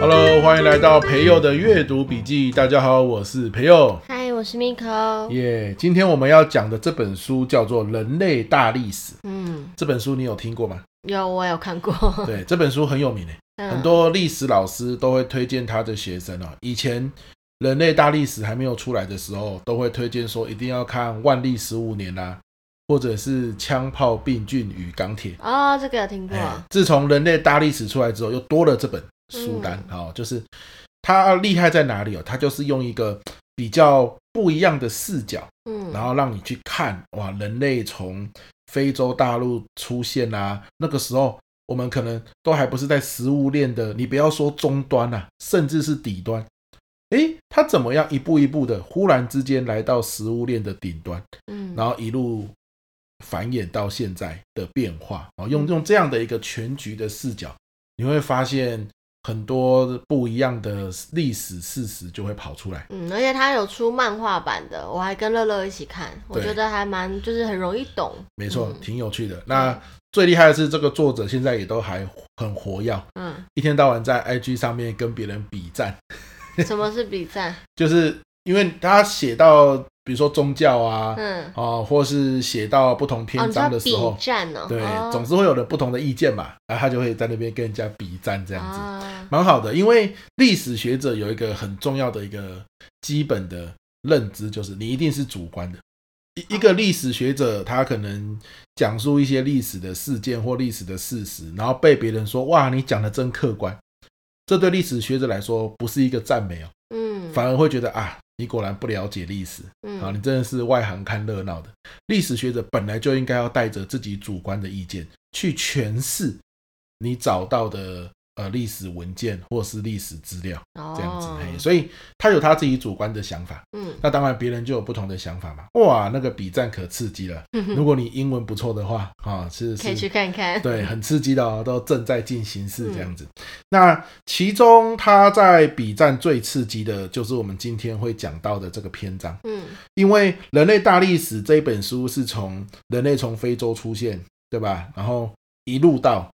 Hello，欢迎来到培佑的阅读笔记。大家好，我是培祐。嗨，我是 Miko。耶，今天我们要讲的这本书叫做《人类大历史》。嗯，这本书你有听过吗？有，我有看过。对，这本书很有名诶，嗯、很多历史老师都会推荐他的学生啊。以前《人类大历史》还没有出来的时候，都会推荐说一定要看《万历十五年》啊，或者是《枪炮、病菌与钢铁》。哦，这个有听过。自从《人类大历史》出来之后，又多了这本。书单哦，就是它厉害在哪里哦？它就是用一个比较不一样的视角，嗯，然后让你去看哇，人类从非洲大陆出现啊，那个时候我们可能都还不是在食物链的，你不要说终端啊，甚至是底端，诶，他怎么样一步一步的，忽然之间来到食物链的顶端，嗯，然后一路繁衍到现在的变化啊，用用这样的一个全局的视角，你会发现。很多不一样的历史事实就会跑出来，嗯，而且他有出漫画版的，我还跟乐乐一起看，我觉得还蛮就是很容易懂，没错，挺有趣的。那最厉害的是这个作者现在也都还很活跃，嗯，一天到晚在 IG 上面跟别人比赞。什么是比赞？就是因为他写到。比如说宗教啊，嗯，啊，或是写到不同篇章的时候，比战哦，对，总是会有的不同的意见嘛，然后他就会在那边跟人家比战这样子，蛮好的。因为历史学者有一个很重要的一个基本的认知，就是你一定是主观的。一一个历史学者，他可能讲述一些历史的事件或历史的事实，然后被别人说哇，你讲的真客观，这对历史学者来说不是一个赞美哦，嗯，反而会觉得啊。你果然不了解历史，嗯，啊，你真的是外行看热闹的。历史学者本来就应该要带着自己主观的意见去诠释你找到的。呃，历史文件或是历史资料这样子，嘿，所以他有他自己主观的想法，嗯，那当然别人就有不同的想法嘛。哇，那个比战可刺激了，如果你英文不错的话，啊，是可以去看看，对，很刺激的哦，都正在进行式这样子。那其中他在比战最刺激的就是我们今天会讲到的这个篇章，嗯，因为《人类大历史》这一本书是从人类从非洲出现，对吧？然后一路到。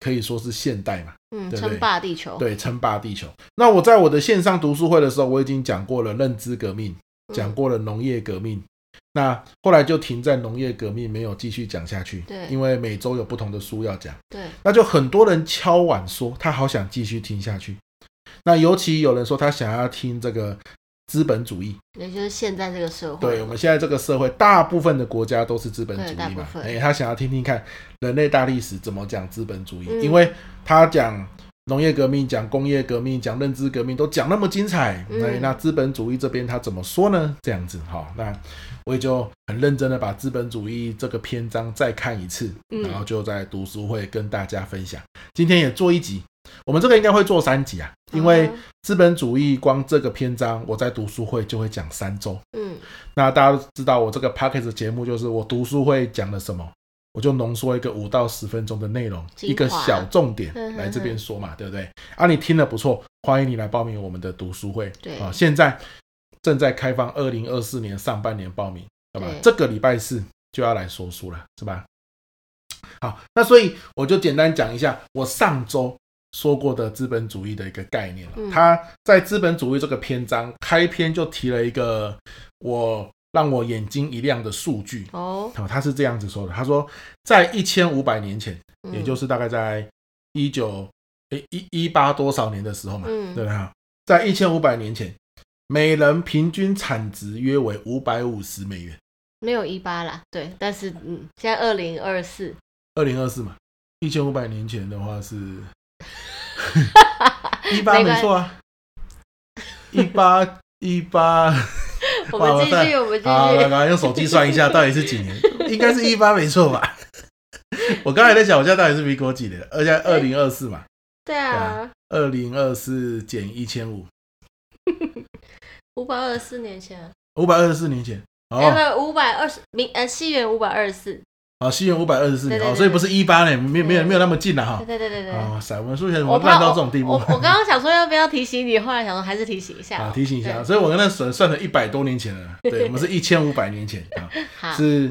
可以说是现代嘛，嗯，称霸地球，对，称霸地球。那我在我的线上读书会的时候，我已经讲过了认知革命，讲过了农业革命。那后来就停在农业革命，没有继续讲下去。对，因为每周有不同的书要讲。对，那就很多人敲碗说他好想继续听下去。那尤其有人说他想要听这个。资本主义，也就是现在这个社会。对，我们现在这个社会，大部分的国家都是资本主义嘛。哎，他想要听听看人类大历史怎么讲资本主义，嗯、因为他讲农业革命、讲工业革命、讲认知革命都讲那么精彩。那、嗯、那资本主义这边他怎么说呢？这样子，哈，那我也就很认真的把资本主义这个篇章再看一次，然后就在读书会跟大家分享。今天也做一集。我们这个应该会做三集啊，因为资本主义光这个篇章，我在读书会就会讲三周。嗯，那大家都知道我这个 podcast 节目就是我读书会讲了什么，我就浓缩一个五到十分钟的内容，一个小重点来这边说嘛，对不对？啊，你听了不错，欢迎你来报名我们的读书会。对啊，现在正在开放二零二四年上半年报名，好吧？这个礼拜四就要来说书了，是吧？好，那所以我就简单讲一下我上周。说过的资本主义的一个概念了，他在资本主义这个篇章开篇就提了一个我让我眼睛一亮的数据。哦，他是这样子说的，他说在一千五百年前，也就是大概在一九诶一一八多少年的时候嘛，对不对？在一千五百年前，每人平均产值约为五百五十美元，没有一八啦，对，但是嗯，现在二零二四，二零二四嘛，一千五百年前的话是。一八没错啊，一八一八，我们继续，我们继续，好，来，来用手机算一下，到底是几年？应该是一八没错吧？我刚才在想，我现在到底是民国几年？而且二零二四嘛，对啊，二零二四减一千五，五百二十四年前，五百二十四年前，哦，五百二十，明呃，西元五百二十四，啊，西元五百二十四年，对对对对哦，所以不是一八年，没有没有没有那么近了哈。对对对对对。哦，塞，我们数学怎么烂到这种地步？我我刚刚想说要不要提醒你，后来想说还是提醒一下。啊，提醒一下，所以我跟他算算了一百多年前了，对，我们是一千五百年前啊，是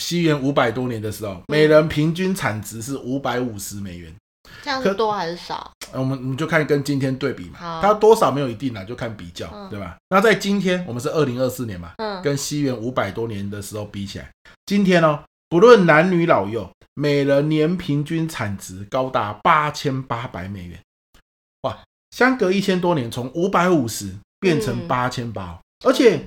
西元五百多年的时候，每人平均产值是五百五十美元。这样是多还是少？我们我们就看跟今天对比嘛，好它多少没有一定啦，就看比较，嗯、对吧？那在今天，我们是二零二四年嘛，嗯，跟西元五百多年的时候比起来，今天哦，不论男女老幼，每人年平均产值高达八千八百美元，哇，相隔一千多年，从五百五十变成八千八，而且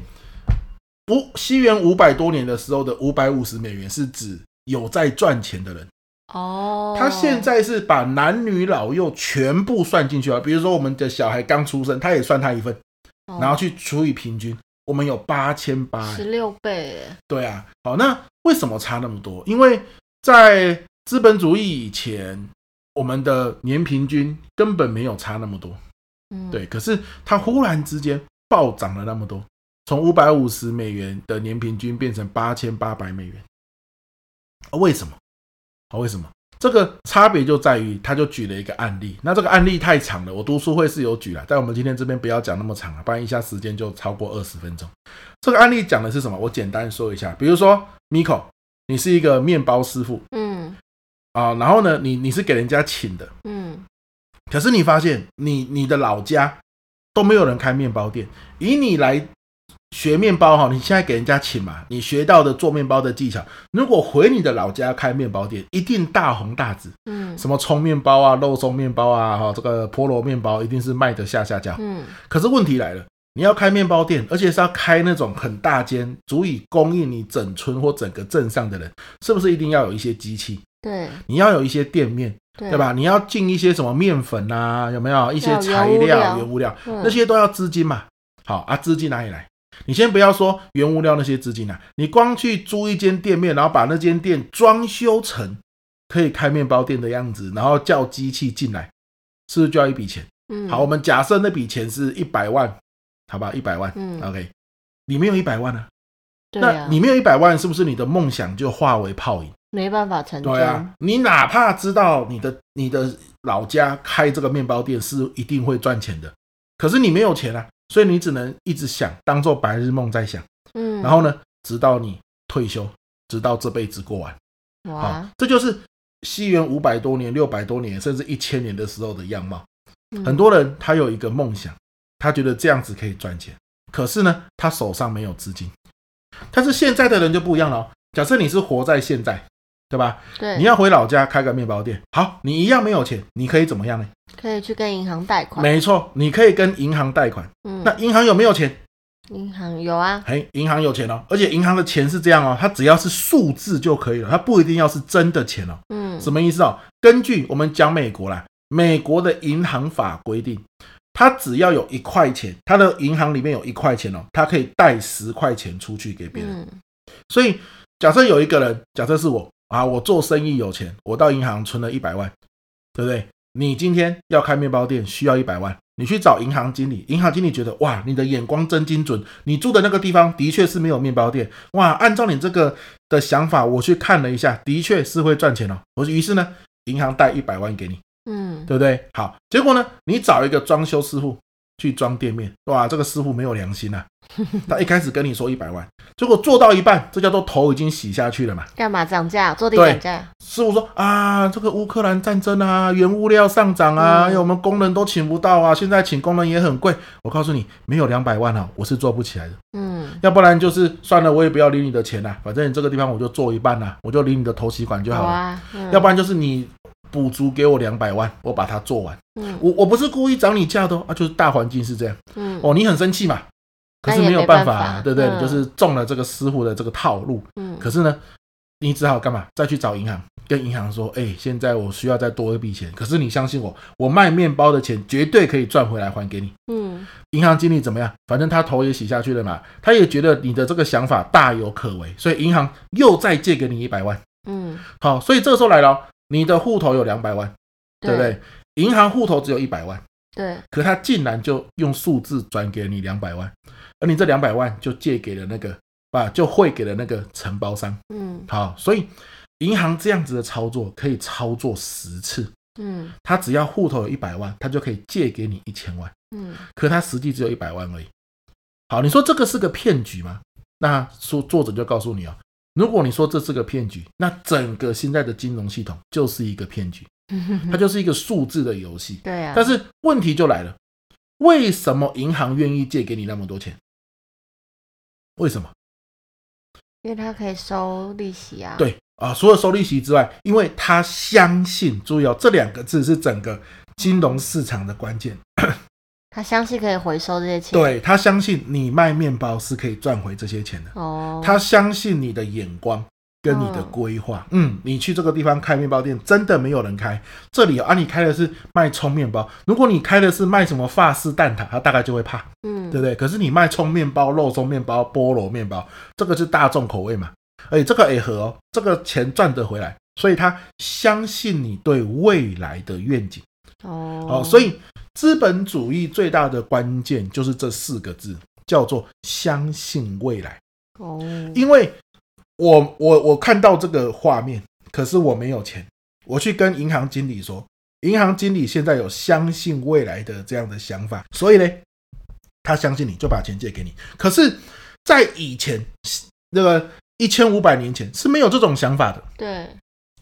五西元五百多年的时候的五百五十美元是指有在赚钱的人。哦，他现在是把男女老幼全部算进去了，比如说我们的小孩刚出生，他也算他一份，哦、然后去除以平均，我们有八千八，十六倍，对啊，好，那为什么差那么多？因为在资本主义以前，我们的年平均根本没有差那么多，嗯，对，可是它忽然之间暴涨了那么多，从五百五十美元的年平均变成八千八百美元，为什么？啊，为什么这个差别就在于，他就举了一个案例。那这个案例太长了，我读书会是有举了，但我们今天这边不要讲那么长了，不然一下时间就超过二十分钟。这个案例讲的是什么？我简单说一下。比如说，Miko，你是一个面包师傅，嗯，啊，然后呢，你你是给人家请的，嗯，可是你发现你你的老家都没有人开面包店，以你来。学面包哈，你现在给人家请嘛，你学到的做面包的技巧，如果回你的老家开面包店，一定大红大紫。嗯，什么葱面包啊、肉松面包啊、哈这个菠萝面包，一定是卖得下下家。嗯，可是问题来了，你要开面包店，而且是要开那种很大间，足以供应你整村或整个镇上的人，是不是一定要有一些机器？对，你要有一些店面，对，对吧？你要进一些什么面粉啊，有没有一些材料、原物料，嗯、那些都要资金嘛。好啊，资金哪里来？你先不要说原物料那些资金啊，你光去租一间店面，然后把那间店装修成可以开面包店的样子，然后叫机器进来，是不是就要一笔钱？嗯，好，我们假设那笔钱是一百万，好吧，一百万，嗯，OK，你没有一百万啊，对啊，那你没有一百万，是不是你的梦想就化为泡影？没办法成真。对啊，你哪怕知道你的你的老家开这个面包店是一定会赚钱的，可是你没有钱啊。所以你只能一直想，当做白日梦在想，嗯，然后呢，直到你退休，直到这辈子过完，哇，好，这就是西元五百多年、六百多年，甚至一千年的时候的样貌。嗯，很多人他有一个梦想，他觉得这样子可以赚钱，可是呢，他手上没有资金。但是现在的人就不一样了哦，假设你是活在现在。对吧？对，你要回老家开个面包店，好，你一样没有钱，你可以怎么样呢？可以去跟银行贷款。没错，你可以跟银行贷款。嗯，那银行有没有钱？银行有啊。嘿，银行有钱哦，而且银行的钱是这样哦，它只要是数字就可以了，它不一定要是真的钱哦。嗯，什么意思哦？根据我们讲美国啦，美国的银行法规定，它只要有一块钱，它的银行里面有一块钱哦，它可以贷十块钱出去给别人。嗯，所以假设有一个人，假设是我。啊，我做生意有钱，我到银行存了一百万，对不对？你今天要开面包店，需要一百万，你去找银行经理，银行经理觉得哇，你的眼光真精准，你住的那个地方的确是没有面包店，哇，按照你这个的想法，我去看了一下，的确是会赚钱哦。我于是呢，银行贷一百万给你，嗯，对不对？好，结果呢，你找一个装修师傅。去装店面，哇，这个师傅没有良心啊！他一开始跟你说一百万，结果做到一半，这叫做头已经洗下去了嘛？干嘛涨价？坐地涨价？师傅说啊，这个乌克兰战争啊，原物料上涨啊，因为、嗯、我们工人都请不到啊，现在请工人也很贵。我告诉你，没有两百万啊，我是做不起来的。嗯，要不然就是算了，我也不要领你的钱了、啊，反正你这个地方我就做一半了、啊，我就领你的头期款就好了。好啊嗯、要不然就是你。补足给我两百万，我把它做完。嗯，我我不是故意涨你价的哦，啊，就是大环境是这样。嗯，哦，你很生气嘛？可是没有办法，对不对？就是中了这个师傅的这个套路。嗯，可是呢，你只好干嘛？再去找银行，跟银行说，哎，现在我需要再多一笔钱。可是你相信我，我卖面包的钱绝对可以赚回来还给你。嗯，银行经理怎么样？反正他头也洗下去了嘛，他也觉得你的这个想法大有可为，所以银行又再借给你一百万。嗯，好，所以这个时候来了。你的户头有两百万，对不对？银行户头只有一百万，对。可他竟然就用数字转给你两百万，而你这两百万就借给了那个啊就汇给了那个承包商。嗯，好，所以银行这样子的操作可以操作十次。嗯，他只要户头有一百万，他就可以借给你一千万。嗯，可他实际只有一百万而已。好，你说这个是个骗局吗？那说作者就告诉你啊，如果你说这是个骗局，那整个现在的金融系统就是一个骗局，它就是一个数字的游戏。对啊。但是问题就来了，为什么银行愿意借给你那么多钱？为什么？因为他可以收利息啊。对啊，除了收利息之外，因为他相信，注意哦，这两个字是整个金融市场的关键。他相信可以回收这些钱，对，他相信你卖面包是可以赚回这些钱的。哦，他相信你的眼光跟你的规划。嗯，嗯，你去这个地方开面包店，真的没有人开。这里啊，你开的是卖葱面包。如果你开的是卖什么法式蛋挞，他大概就会怕，嗯，对不对？可是你卖葱面包、肉松面包、菠萝面包，这个是大众口味嘛？而且这个也合哦，这个钱赚得回来，所以他相信你对未来的愿景。哦，哦，所以。资本主义最大的关键就是这四个字，叫做相信未来。哦，因为我我我看到这个画面，可是我没有钱，我去跟银行经理说，银行经理现在有相信未来的这样的想法，所以呢，他相信你就把钱借给你。可是，在以前那个一千五百年前是没有这种想法的。对。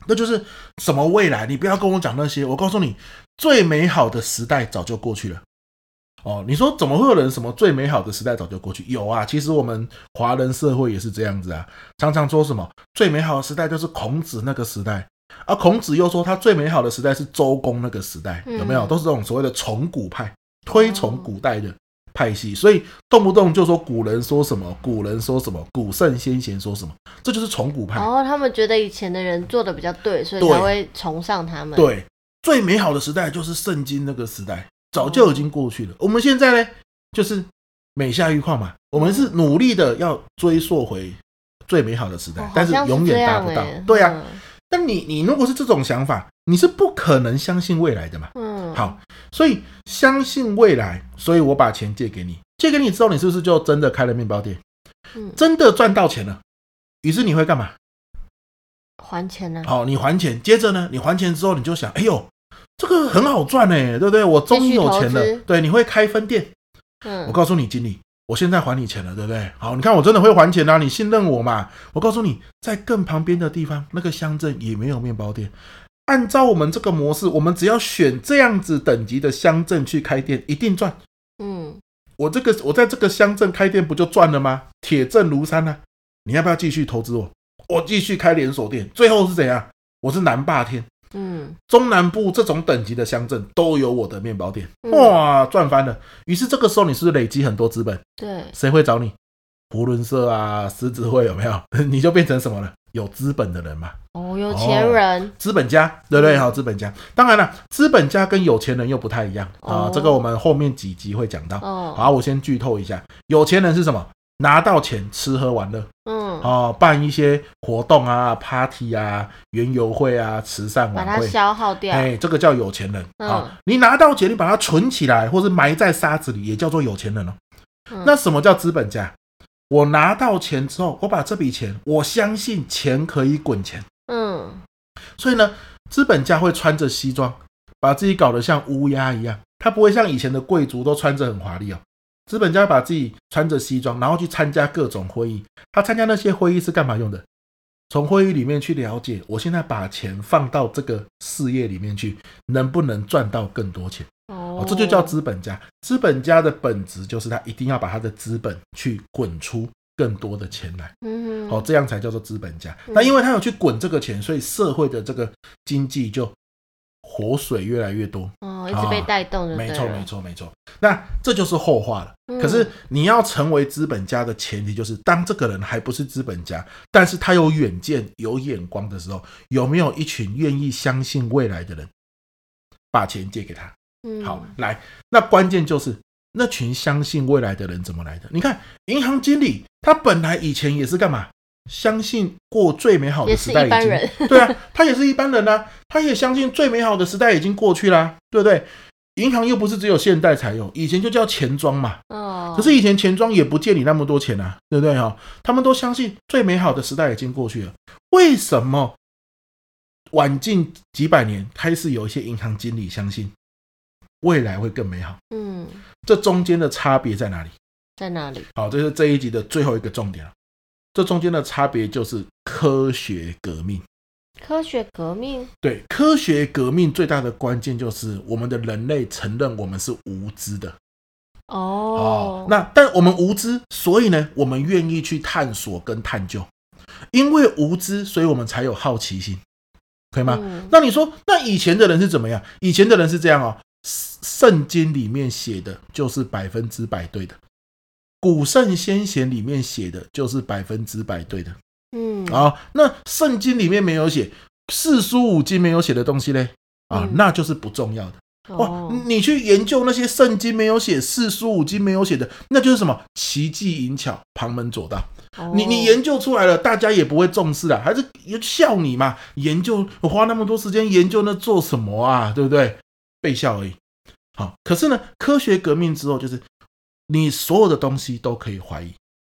那就是什么未来？你不要跟我讲那些。我告诉你，最美好的时代早就过去了。哦，你说怎么会有人什么最美好的时代早就过去？有啊，其实我们华人社会也是这样子啊。常常说什么最美好的时代就是孔子那个时代，而孔子又说他最美好的时代是周公那个时代，有没有？都是这种所谓的崇古派，推崇古代的。派系，所以动不动就说古人说什么，古人说什么，古圣先贤说什么，这就是崇古派。哦，他们觉得以前的人做的比较对，所以才会崇尚他们。对，最美好的时代就是圣经那个时代，早就已经过去了。哦、我们现在呢，就是每下愈况嘛，我们是努力的要追溯回最美好的时代，哦、但是永远达不到。对呀、啊，嗯、但你你如果是这种想法，你是不可能相信未来的嘛。嗯，好。所以相信未来，所以我把钱借给你，借给你之后，你是不是就真的开了面包店？嗯，真的赚到钱了。于是你会干嘛？还钱呢？好，你还钱。接着呢，你还钱之后，你就想，哎呦，这个很好赚哎，对不对？我终于有钱了。对，你会开分店。嗯，我告诉你，经理，我现在还你钱了，对不对？好，你看我真的会还钱啊，你信任我嘛？我告诉你，在更旁边的地方，那个乡镇也没有面包店。按照我们这个模式，我们只要选这样子等级的乡镇去开店，一定赚。嗯，我这个我在这个乡镇开店不就赚了吗？铁证如山啊！你要不要继续投资我？我继续开连锁店，最后是怎样？我是南霸天。嗯，中南部这种等级的乡镇都有我的面包店，哇，赚翻了。于是这个时候你是不是累积很多资本？对，谁会找你？胡伦社啊，狮子会有没有？你就变成什么了？有资本的人嘛。哦，有钱人，哦、资本家，对不对？好，资本家。当然了，资本家跟有钱人又不太一样啊。哦、这个我们后面几集会讲到。哦，好，我先剧透一下，有钱人是什么？拿到钱吃喝玩乐，嗯，哦，办一些活动啊，party 啊，园游会啊，慈善晚会，把它消耗掉。哎，这个叫有钱人啊。嗯、你拿到钱，你把它存起来，或是埋在沙子里，也叫做有钱人哦。嗯、那什么叫资本家？我拿到钱之后，我把这笔钱，我相信钱可以滚钱。嗯，所以呢，资本家会穿着西装，把自己搞得像乌鸦一样。他不会像以前的贵族都穿着很华丽哦。资本家把自己穿着西装，然后去参加各种会议。他参加那些会议是干嘛用的？从会议里面去了解，我现在把钱放到这个事业里面去，能不能赚到更多钱？哦，这就叫资本家。资本家的本质就是他一定要把他的资本去滚出。更多的钱来，嗯，好，这样才叫做资本家。那因为他有去滚这个钱，所以社会的这个经济就活水越来越多，哦，一直被带动的。没错，没错，没错。那这就是后话了。可是你要成为资本家的前提，就是当这个人还不是资本家，但是他有远见、有眼光的时候，有没有一群愿意相信未来的人，把钱借给他？嗯，好，来，那关键就是。那群相信未来的人怎么来的？你看，银行经理他本来以前也是干嘛？相信过最美好的时代已经。对啊，他也是一般人啊，他也相信最美好的时代已经过去啦，对不对？银行又不是只有现代才有，以前就叫钱庄嘛。哦。可是以前钱庄也不借你那么多钱啊，对不对哈？他们都相信最美好的时代已经过去了。为什么晚近几百年开始有一些银行经理相信未来会更美好？嗯。这中间的差别在哪里？在哪里？好，这是这一集的最后一个重点了。这中间的差别就是科学革命。科学革命？对，科学革命最大的关键就是我们的人类承认我们是无知的。哦，哦，那但我们无知，所以呢，我们愿意去探索跟探究。因为无知，所以我们才有好奇心，可以吗？嗯、那你说，那以前的人是怎么样？以前的人是这样哦，圣经里面写的就是百分之百对的。古圣先贤里面写的就是百分之百对的，嗯啊，那圣经里面没有写，四书五经没有写的东西嘞，啊，嗯、那就是不重要的。哇，哦、你去研究那些圣经没有写、四书五经没有写的，那就是什么奇技淫巧、旁门左道。哦、你你研究出来了，大家也不会重视啊，还是笑你嘛？研究我花那么多时间研究那做什么啊？对不对？被笑而已。好，可是呢，科学革命之后就是。你所有的东西都可以怀疑，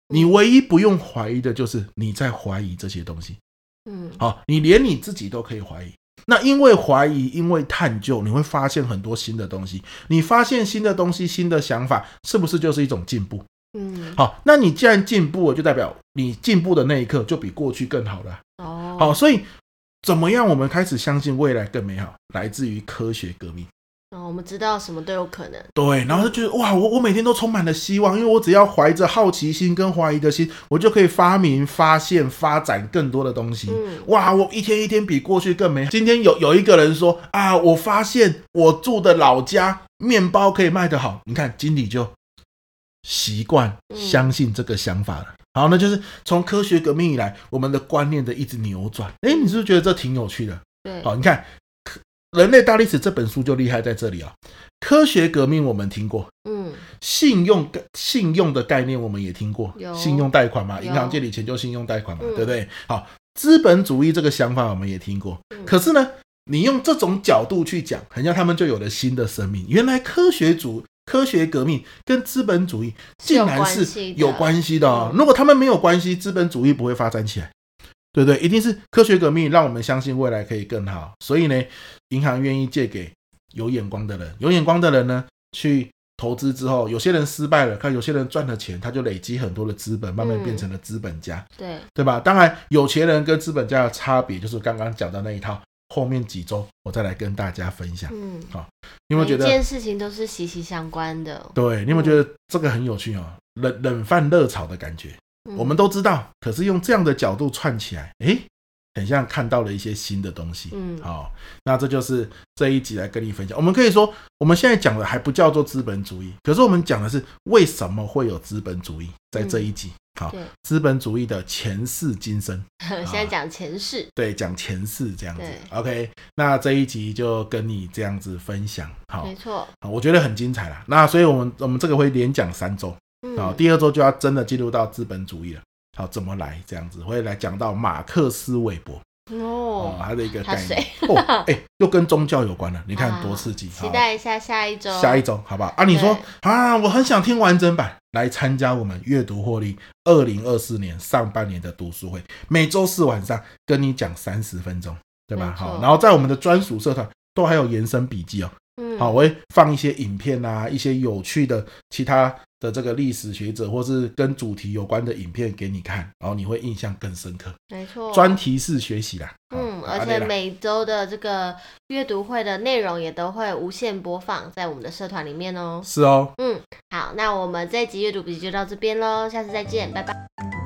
你唯一不用怀疑的就是你在怀疑这些东西。嗯，好，你连你自己都可以怀疑。那因为怀疑，因为探究，你会发现很多新的东西。你发现新的东西、新的想法，是不是就是一种进步？嗯，好，那你既然进步了，就代表你进步的那一刻就比过去更好了。哦，好，所以怎么样？我们开始相信未来更美好，来自于科学革命。哦，我们知道什么都有可能。对，然后就觉得哇，我我每天都充满了希望，因为我只要怀着好奇心跟怀疑的心，我就可以发明、发现、发展更多的东西。嗯，哇，我一天一天比过去更美好。今天有有一个人说啊，我发现我住的老家面包可以卖得好，你看经理就习惯相信这个想法了。嗯，好，那就是从科学革命以来，我们的观念的一直扭转。哎，你是不是觉得这挺有趣的？对，好，你看。《人类大历史》这本书就厉害在这里啊！科学革命我们听过，嗯，信用信用的概念我们也听过，有信用贷款嘛，银行借你钱就信用贷款嘛，对不对？好，资本主义这个想法我们也听过，可是呢，你用这种角度去讲，好像他们就有了新的生命。原来科学主科学革命跟资本主义竟然是有关系的哦！如果他们没有关系，资本主义不会发展起来。对不对？一定是科学革命让我们相信未来可以更好，所以呢，银行愿意借给有眼光的人。有眼光的人呢，去投资之后，有些人失败了，看有些人赚了钱，他就累积很多的资本，慢慢变成了资本家。嗯、对，对吧？当然，有钱人跟资本家的差别就是刚刚讲的那一套。后面几周我再来跟大家分享。嗯，好，你有没有觉得？每件事情都是息息相关的。对，你有没有觉得这个很有趣哦？冷冷饭热炒的感觉。我们都知道，可是用这样的角度串起来，诶，很像看到了一些新的东西。嗯，好，那这就是这一集来跟你分享。我们可以说，我们现在讲的还不叫做资本主义，可是我们讲的是为什么会有资本主义，在这一集。好，资本主义的前世今生。现在讲前世，对，讲前世这样子。，OK，那这一集就跟你这样子分享。好，没错，我觉得很精彩啦。那所以我们我们这个会连讲三周。好，第二周就要真的进入到资本主义了。好，怎么来？这样子会来讲到马克思韦伯哦，他的一个概念谁哦，哎、欸，又跟宗教有关了。你看多刺激！啊、期待一下下一周，下一周好不好？啊，你说啊，我很想听完整版，来参加我们阅读获利二零二四年上半年的读书会，每周四晚上跟你讲三十分钟，对吧？好，然后在我们的专属社团都还有延伸笔记哦。嗯，好，我会放一些影片啊，一些有趣的其他的这个历史学者或是跟主题有关的影片给你看，然后你会印象更深刻。没错，专题式学习啦。嗯，而且每周的这个阅读会的内容也都会无限播放在我们的社团里面哦。是哦。嗯，好，那我们这一集阅读笔记就到这边喽，下次再见，拜拜。